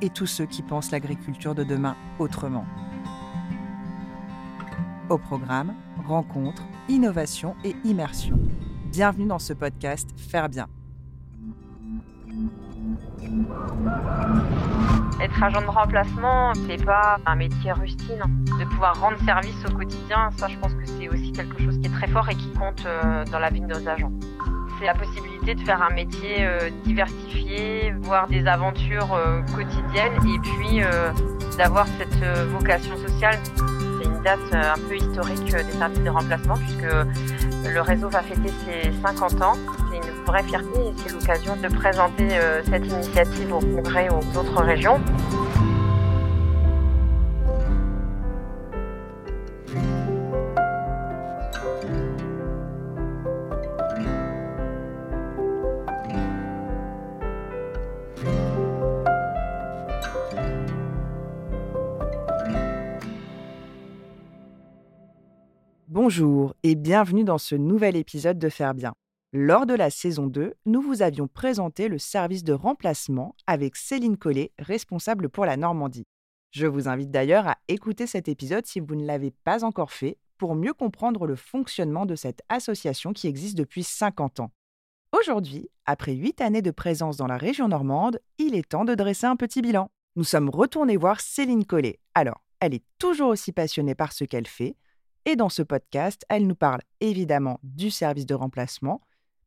et tous ceux qui pensent l'agriculture de demain autrement. Au programme, rencontres, innovation et immersion. Bienvenue dans ce podcast Faire bien. Être agent de remplacement, c'est pas un métier rustine. De pouvoir rendre service au quotidien, ça je pense que c'est aussi quelque chose qui est très fort et qui compte euh, dans la vie de nos agents. C'est la possibilité de faire un métier euh, diversifié, voir des aventures euh, quotidiennes et puis d'avoir cette vocation sociale. C'est une date un peu historique des services de remplacement puisque le réseau va fêter ses 50 ans. C'est une vraie fierté et c'est l'occasion de présenter cette initiative au congrès aux autres régions. Bonjour et bienvenue dans ce nouvel épisode de Faire bien. Lors de la saison 2, nous vous avions présenté le service de remplacement avec Céline Collet, responsable pour la Normandie. Je vous invite d'ailleurs à écouter cet épisode si vous ne l'avez pas encore fait pour mieux comprendre le fonctionnement de cette association qui existe depuis 50 ans. Aujourd'hui, après 8 années de présence dans la région normande, il est temps de dresser un petit bilan. Nous sommes retournés voir Céline Collet. Alors, elle est toujours aussi passionnée par ce qu'elle fait, et dans ce podcast, elle nous parle évidemment du service de remplacement,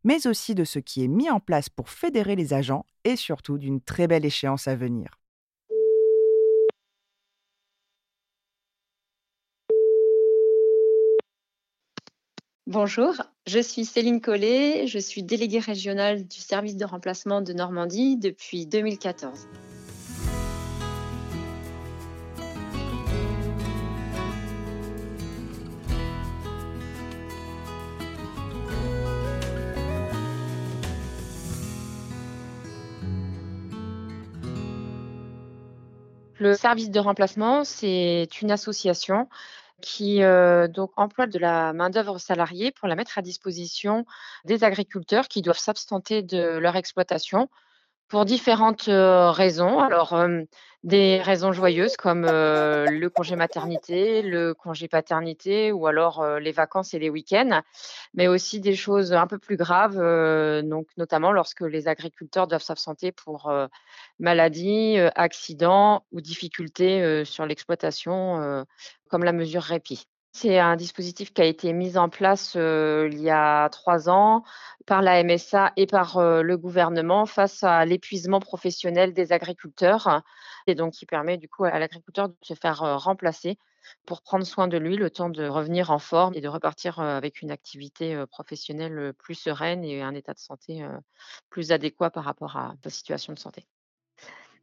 mais aussi de ce qui est mis en place pour fédérer les agents et surtout d'une très belle échéance à venir. Bonjour, je suis Céline Collet, je suis déléguée régionale du service de remplacement de Normandie depuis 2014. Le service de remplacement, c'est une association qui euh, donc emploie de la main-d'œuvre salariée pour la mettre à disposition des agriculteurs qui doivent s'abstenter de leur exploitation pour différentes raisons. Alors, des raisons joyeuses comme le congé maternité, le congé paternité ou alors les vacances et les week-ends, mais aussi des choses un peu plus graves, donc notamment lorsque les agriculteurs doivent s'absenter pour maladie, accident ou difficultés sur l'exploitation, comme la mesure répit. C'est un dispositif qui a été mis en place il y a trois ans par la MSA et par le gouvernement face à l'épuisement professionnel des agriculteurs et donc qui permet du coup à l'agriculteur de se faire remplacer pour prendre soin de lui le temps de revenir en forme et de repartir avec une activité professionnelle plus sereine et un état de santé plus adéquat par rapport à sa situation de santé.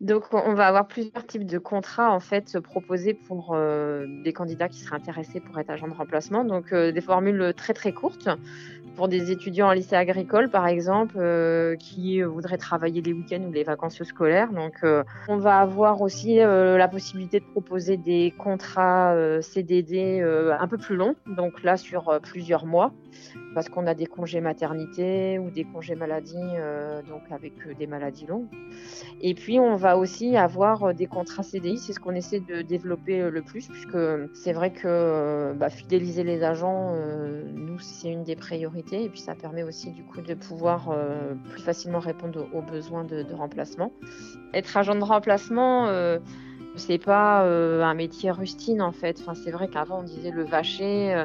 Donc, on va avoir plusieurs types de contrats en fait proposés pour euh, des candidats qui seraient intéressés pour être agent de remplacement. Donc, euh, des formules très très courtes pour des étudiants en lycée agricole, par exemple, euh, qui voudraient travailler les week-ends ou les vacances scolaires. Donc, on va avoir aussi la possibilité de proposer des contrats CDD un peu plus longs, donc là sur plusieurs mois parce qu'on a des congés maternité ou des congés maladie, euh, donc avec euh, des maladies longues. Et puis on va aussi avoir euh, des contrats CDI, c'est ce qu'on essaie de développer le plus, puisque c'est vrai que bah, fidéliser les agents, nous c'est une des priorités, et puis ça permet aussi du coup de pouvoir plus facilement répondre aux besoins de, remplacement. Être agent de remplacement. c'est pas un métier rustine en fait. Enfin, c'est vrai qu'avant on disait le vacher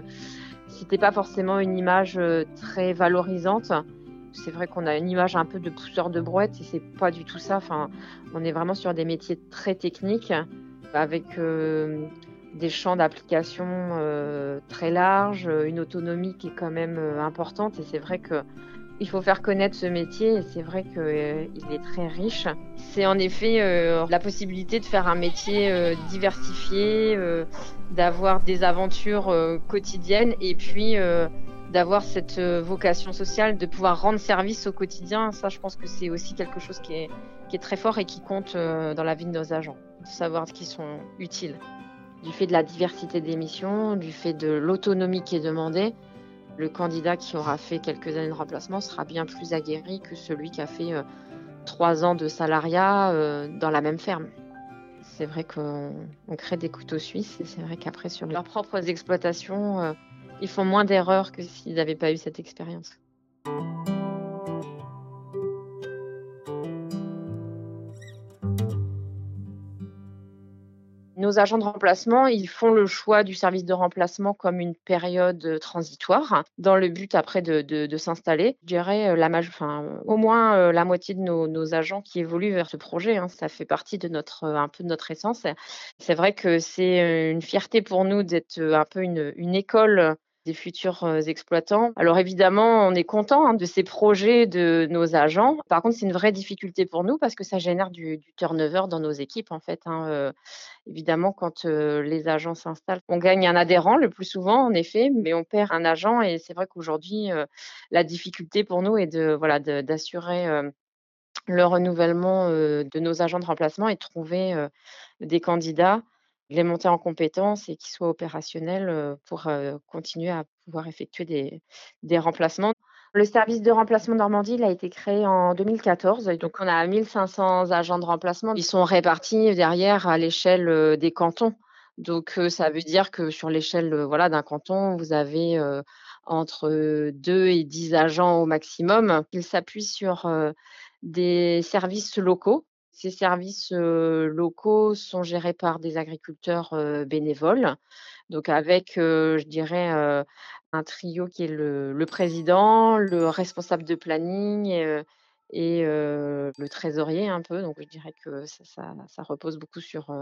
c'était pas forcément une image euh, très valorisante. C'est vrai qu'on a une image un peu de pousseur de brouette et c'est pas du tout ça. Enfin, on est vraiment sur des métiers très techniques avec euh, des champs d'application euh, très larges, une autonomie qui est quand même importante. Et c'est vrai que Il faut faire connaître ce métier et c'est vrai qu'il est très riche. C'est en effet la possibilité de faire un métier diversifié, d'avoir des aventures quotidiennes et puis d'avoir cette vocation sociale, de pouvoir rendre service au quotidien. Ça, je pense que c'est aussi quelque chose qui est très fort et qui compte dans la vie de nos agents, de savoir qu'ils sont utiles du fait de la diversité des missions, du fait de l'autonomie qui est demandée, le candidat qui aura fait quelques années de remplacement sera bien plus aguerri que celui qui a fait euh, trois ans de salariat euh, dans la même ferme. C'est vrai qu'on crée des couteaux suisses et c'est vrai qu'après sur leurs propres exploitations, euh, ils font moins d'erreurs que s'ils n'avaient pas eu cette expérience. Nos agents de remplacement, ils font le choix du service de remplacement comme une période euh, transitoire, dans le but après de, s'installer. Je dirais euh, la enfin, au moins euh, la moitié de nos, agents qui évoluent vers ce projet. Hein. ça fait partie de notre, un peu de notre essence. C'est vrai que c'est une fierté pour nous d'être un peu une, une école des futurs euh, exploitants. Alors évidemment, on est content hein, de ces projets de nos agents. Par contre, c'est une vraie difficulté pour nous parce que ça génère du, turnover dans nos équipes en fait. Hein. Euh, évidemment, quand euh, les agents s'installent, on gagne un adhérent le plus souvent en effet, mais on perd un agent et c'est vrai qu'aujourd'hui, la difficulté pour nous est de voilà d'assurer le renouvellement de nos agents de remplacement et de trouver des candidats les monter en compétences et qu'ils soient opérationnels pour continuer à pouvoir effectuer des, remplacements. Le service de remplacement Normandie, a été créé en 2014. Donc, on a 1500 agents de remplacement. Ils sont répartis derrière à l'échelle des cantons. Donc, ça veut dire que sur l'échelle voilà, d'un canton, vous avez entre 2 et 10 agents au maximum. Ils s'appuient sur des services locaux ces services locaux sont gérés par des agriculteurs bénévoles, donc avec, je dirais, un trio qui est le, président, le responsable de planning et, le trésorier un peu. Donc je dirais que ça, repose beaucoup sur,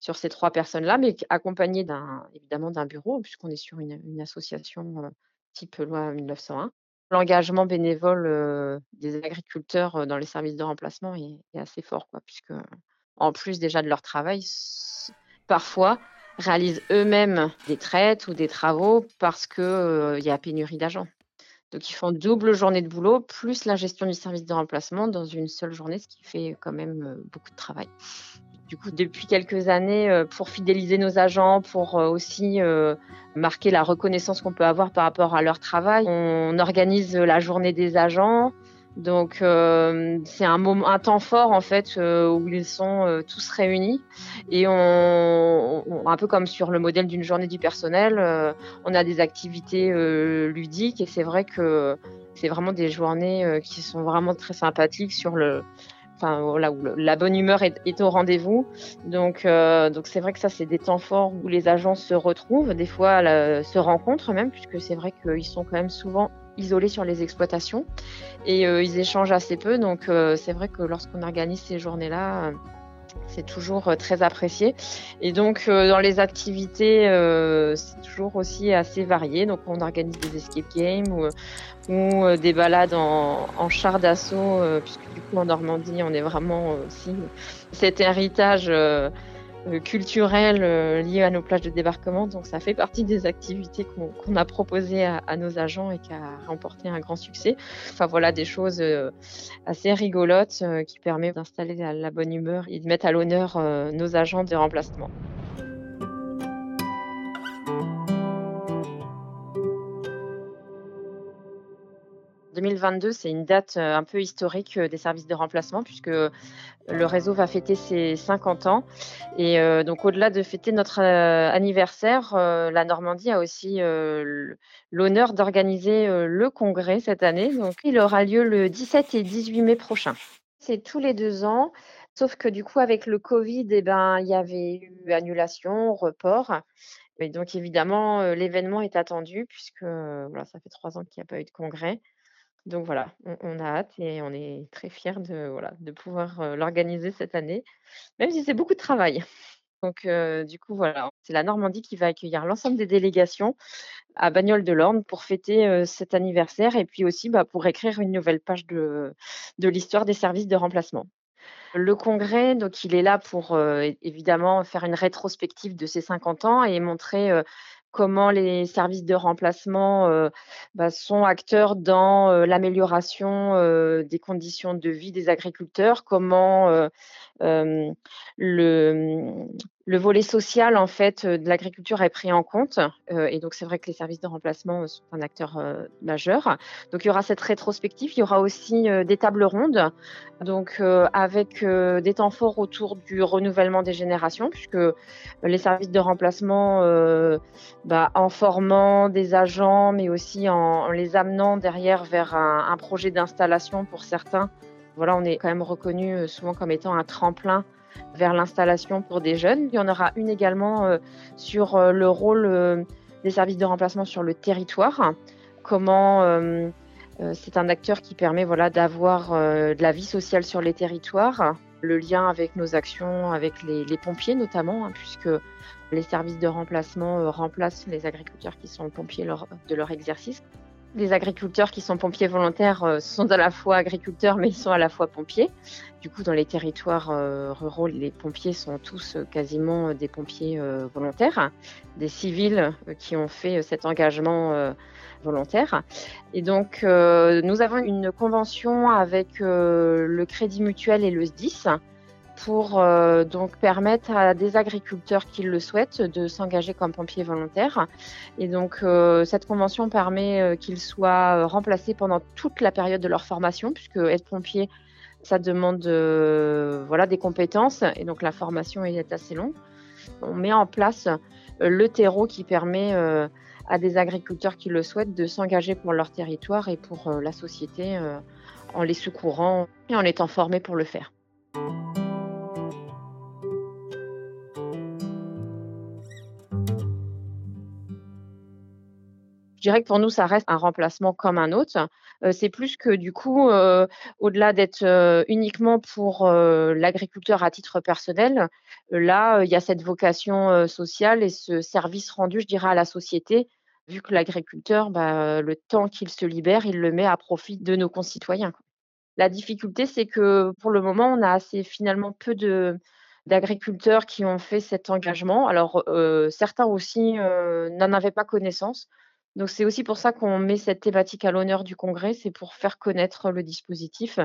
ces trois personnes-là, mais accompagné évidemment d'un bureau, puisqu'on est sur une association type loi 1901. L'engagement bénévole, des agriculteurs, dans les services de remplacement est assez fort puisque, en plus déjà de leur travail, parfois réalisent eux-mêmes des traites ou des travaux parce qu'il y a pénurie d'agents. Donc ils font double journée de boulot, plus la gestion du service de remplacement dans une seule journée, ce qui fait quand même, beaucoup de travail du coup, depuis quelques années, euh, pour fidéliser nos agents, pour euh, aussi euh, marquer la reconnaissance qu'on peut avoir par rapport à leur travail, on organise la journée des agents. Donc, c'est un, un temps fort en fait où ils sont tous réunis. Et on, un peu comme sur le modèle d'une journée du personnel, on a des activités ludiques. Et c'est vrai que c'est vraiment des journées qui sont vraiment très sympathiques sur le enfin où la bonne humeur est, au rendez-vous. Donc euh, donc c'est vrai que ça c'est des temps forts où les agents se retrouvent, des fois se rencontrent même, puisque c'est vrai qu'ils sont quand même souvent isolés sur les exploitations et euh, ils échangent assez peu. Donc euh, c'est vrai que lorsqu'on organise ces journées-là c'est toujours très apprécié. Et donc, dans les activités, c'est toujours aussi assez varié. Donc, on organise des escape games ou, ou des balades en, en char d'assaut, puisque du coup, en Normandie, on est vraiment aussi cet héritage euh, culturel euh, lié à nos plages de débarquement. Donc ça fait partie des activités qu'on a proposées à, nos agents et qui a remporté un grand succès. Enfin voilà des choses euh, assez rigolotes qui permettent d'installer la, bonne humeur et de mettre à l'honneur nos agents de remplacement. 2022, c'est une date euh, un peu historique euh, des services de remplacement puisque le réseau va fêter ses 50 ans. Et euh, donc, au-delà de fêter notre anniversaire, la Normandie a aussi l'honneur d'organiser le congrès cette année. Donc, il aura lieu le 17 et 18 mai prochain. C'est tous les deux ans. Sauf que du coup, avec le Covid, eh ben, il y avait eu annulation, report. Et donc, évidemment, l'événement est attendu puisque voilà, ça fait trois ans qu'il n'y a pas eu de congrès. Donc voilà, on, a hâte et on est très fiers de, voilà, de pouvoir l'organiser cette année, même si c'est beaucoup de travail. Donc du coup, voilà, c'est la Normandie qui va accueillir l'ensemble des délégations à Bagnoles-de-l'Orne pour fêter, cet anniversaire et puis aussi, bah, pour écrire une nouvelle page de de l'histoire des services de remplacement. Le congrès, donc il est là pour, évidemment faire une rétrospective de ces 50 ans et montrer, comment les services de remplacement, bah, sont acteurs dans, l'amélioration, des conditions de vie des agriculteurs, comment, le le volet social en fait de l'agriculture est pris en compte et donc c'est vrai que les services de remplacement sont un acteur majeur. Donc il y aura cette rétrospective, il y aura aussi des tables rondes, donc avec des temps forts autour du renouvellement des générations, puisque les services de remplacement, bah, en formant des agents, mais aussi en, les amenant derrière vers un, un projet d'installation pour certains. Voilà, on est quand même reconnu souvent comme étant un tremplin vers l'installation pour des jeunes. Il y en aura une également euh, sur euh, le rôle euh, des services de remplacement sur le territoire. Comment c'est un acteur qui permet voilà, d'avoir de la vie sociale sur les territoires, le lien avec nos actions, avec les, pompiers notamment, hein, puisque les services de remplacement remplacent les agriculteurs qui sont pompiers de leur exercice. Les agriculteurs qui sont pompiers volontaires euh, sont à la fois agriculteurs, mais ils sont à la fois pompiers. Du coup, dans les territoires euh, ruraux, les pompiers sont tous euh, quasiment des pompiers volontaires, des civils qui ont fait cet engagement volontaire. Et donc, nous avons une convention avec le Crédit Mutuel et le SDIS pour euh, donc permettre à des agriculteurs qui le souhaitent de s'engager comme pompiers volontaires. Et donc euh, cette convention permet euh, qu'ils soient remplacés pendant toute la période de leur formation, puisque être pompier, ça demande voilà des compétences et donc la formation est assez longue. On met en place le terreau qui permet à des agriculteurs qui le souhaitent de s'engager pour leur territoire et pour la société en les secourant et en étant formés pour le faire. Je dirais que pour nous, ça reste un remplacement comme un autre. Euh, c'est plus que du coup, euh, au-delà d'être euh, uniquement pour l'agriculteur à titre personnel, là, il y a cette vocation sociale et ce service rendu, je dirais, à la société, vu que l'agriculteur, bah, le temps qu'il se libère, il le met à profit de nos concitoyens. La difficulté, c'est que pour le moment, on a assez finalement peu d'agriculteurs qui ont fait cet engagement. Alors, certains aussi n'en avaient pas connaissance. Donc c'est aussi pour ça qu'on met cette thématique à l'honneur du congrès, c'est pour faire connaître le dispositif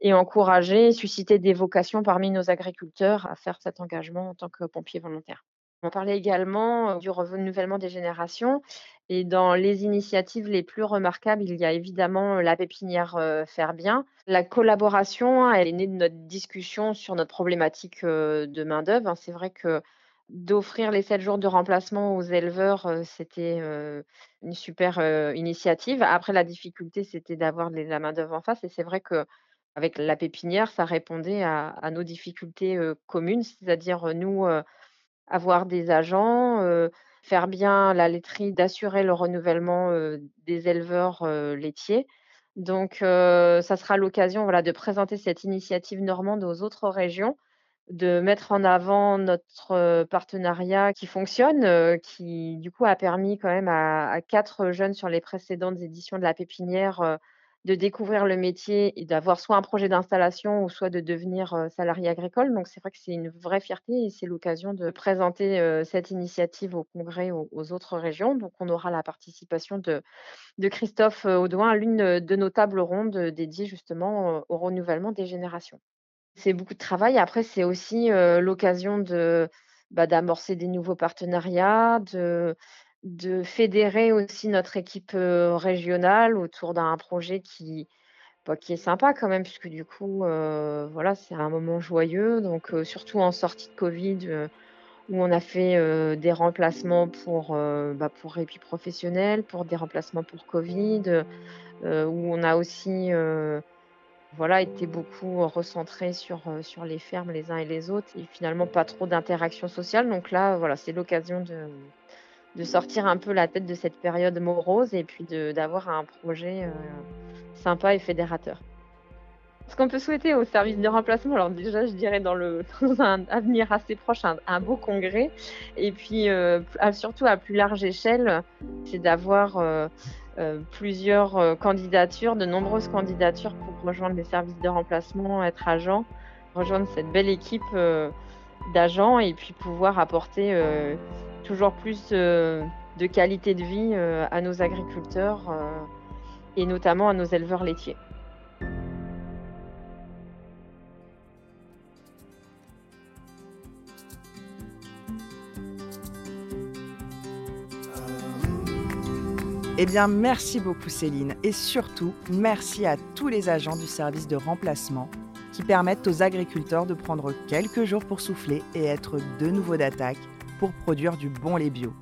et encourager, susciter des vocations parmi nos agriculteurs à faire cet engagement en tant que pompiers volontaires. On parlait également euh, du renouvellement des générations et dans les initiatives les plus remarquables, il y a évidemment la pépinière euh, Faire Bien. La collaboration, elle est née de notre discussion sur notre problématique euh, de main-d'œuvre. Hein. C'est vrai que d'offrir les 7 jours de remplacement aux éleveurs, c'était une super initiative. Après, la difficulté, c'était d'avoir la main-d'œuvre en face. Et c'est vrai qu'avec la pépinière, ça répondait à, nos difficultés communes, c'est-à-dire nous, avoir des agents, faire bien la laiterie, d'assurer le renouvellement des éleveurs laitiers. Donc, ça sera l'occasion voilà, de présenter cette initiative normande aux autres régions de mettre en avant notre partenariat qui fonctionne, qui du coup a permis quand même à, quatre jeunes sur les précédentes éditions de la pépinière de découvrir le métier et d'avoir soit un projet d'installation ou soit de devenir salarié agricole. Donc c'est vrai que c'est une vraie fierté et c'est l'occasion de présenter cette initiative au congrès aux, autres régions. Donc on aura la participation de, de Christophe Audouin à l'une de nos tables rondes dédiées justement au renouvellement des générations. C'est beaucoup de travail. Après, c'est aussi, l'occasion de, bah, d'amorcer des nouveaux partenariats, de fédérer aussi notre équipe, régionale autour d'un projet qui, bah, qui est sympa quand même puisque du coup, voilà, c'est un moment joyeux donc surtout en sortie de covid, où on a fait, des remplacements pour, bah, pour répit professionnel, pour des remplacements pour covid, où on a aussi, voilà, était beaucoup recentré sur, sur les fermes les uns et les autres et finalement pas trop d'interaction sociale. Donc là, voilà, c'est l'occasion de, de sortir un peu la tête de cette période morose et puis d'avoir un projet sympa et fédérateur. Ce qu'on peut souhaiter au service de remplacement, alors déjà, je dirais dans, le, un avenir assez proche, un, beau congrès, et puis surtout à plus large échelle, c'est d'avoir euh, plusieurs candidatures, de nombreuses candidatures pour rejoindre les services de remplacement, être agent, rejoindre cette belle équipe d'agents et puis pouvoir apporter toujours plus de qualité de vie à nos agriculteurs et notamment à nos éleveurs laitiers. Eh bien, merci beaucoup Céline et surtout, merci à tous les agents du service de remplacement qui permettent aux agriculteurs de prendre quelques jours pour souffler et être de nouveau d'attaque pour produire du bon lait bio.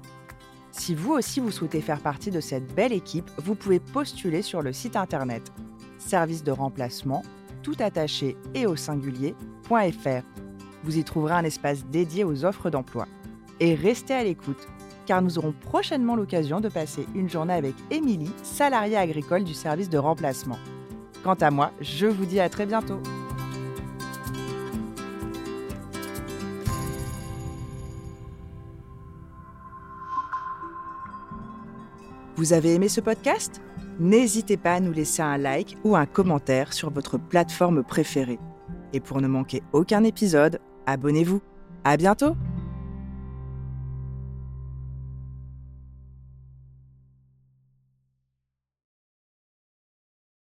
Si vous aussi vous souhaitez faire partie de cette belle équipe, vous pouvez postuler sur le site internet service de remplacement tout attaché et au singulier.fr. Vous y trouverez un espace dédié aux offres d'emploi. Et restez à l'écoute car nous aurons prochainement l'occasion de passer une journée avec Émilie, salariée agricole du service de remplacement. Quant à moi, je vous dis à très bientôt. Vous avez aimé ce podcast? N'hésitez pas à nous laisser un like ou un commentaire sur votre plateforme préférée. Et pour ne manquer aucun épisode, abonnez-vous. À bientôt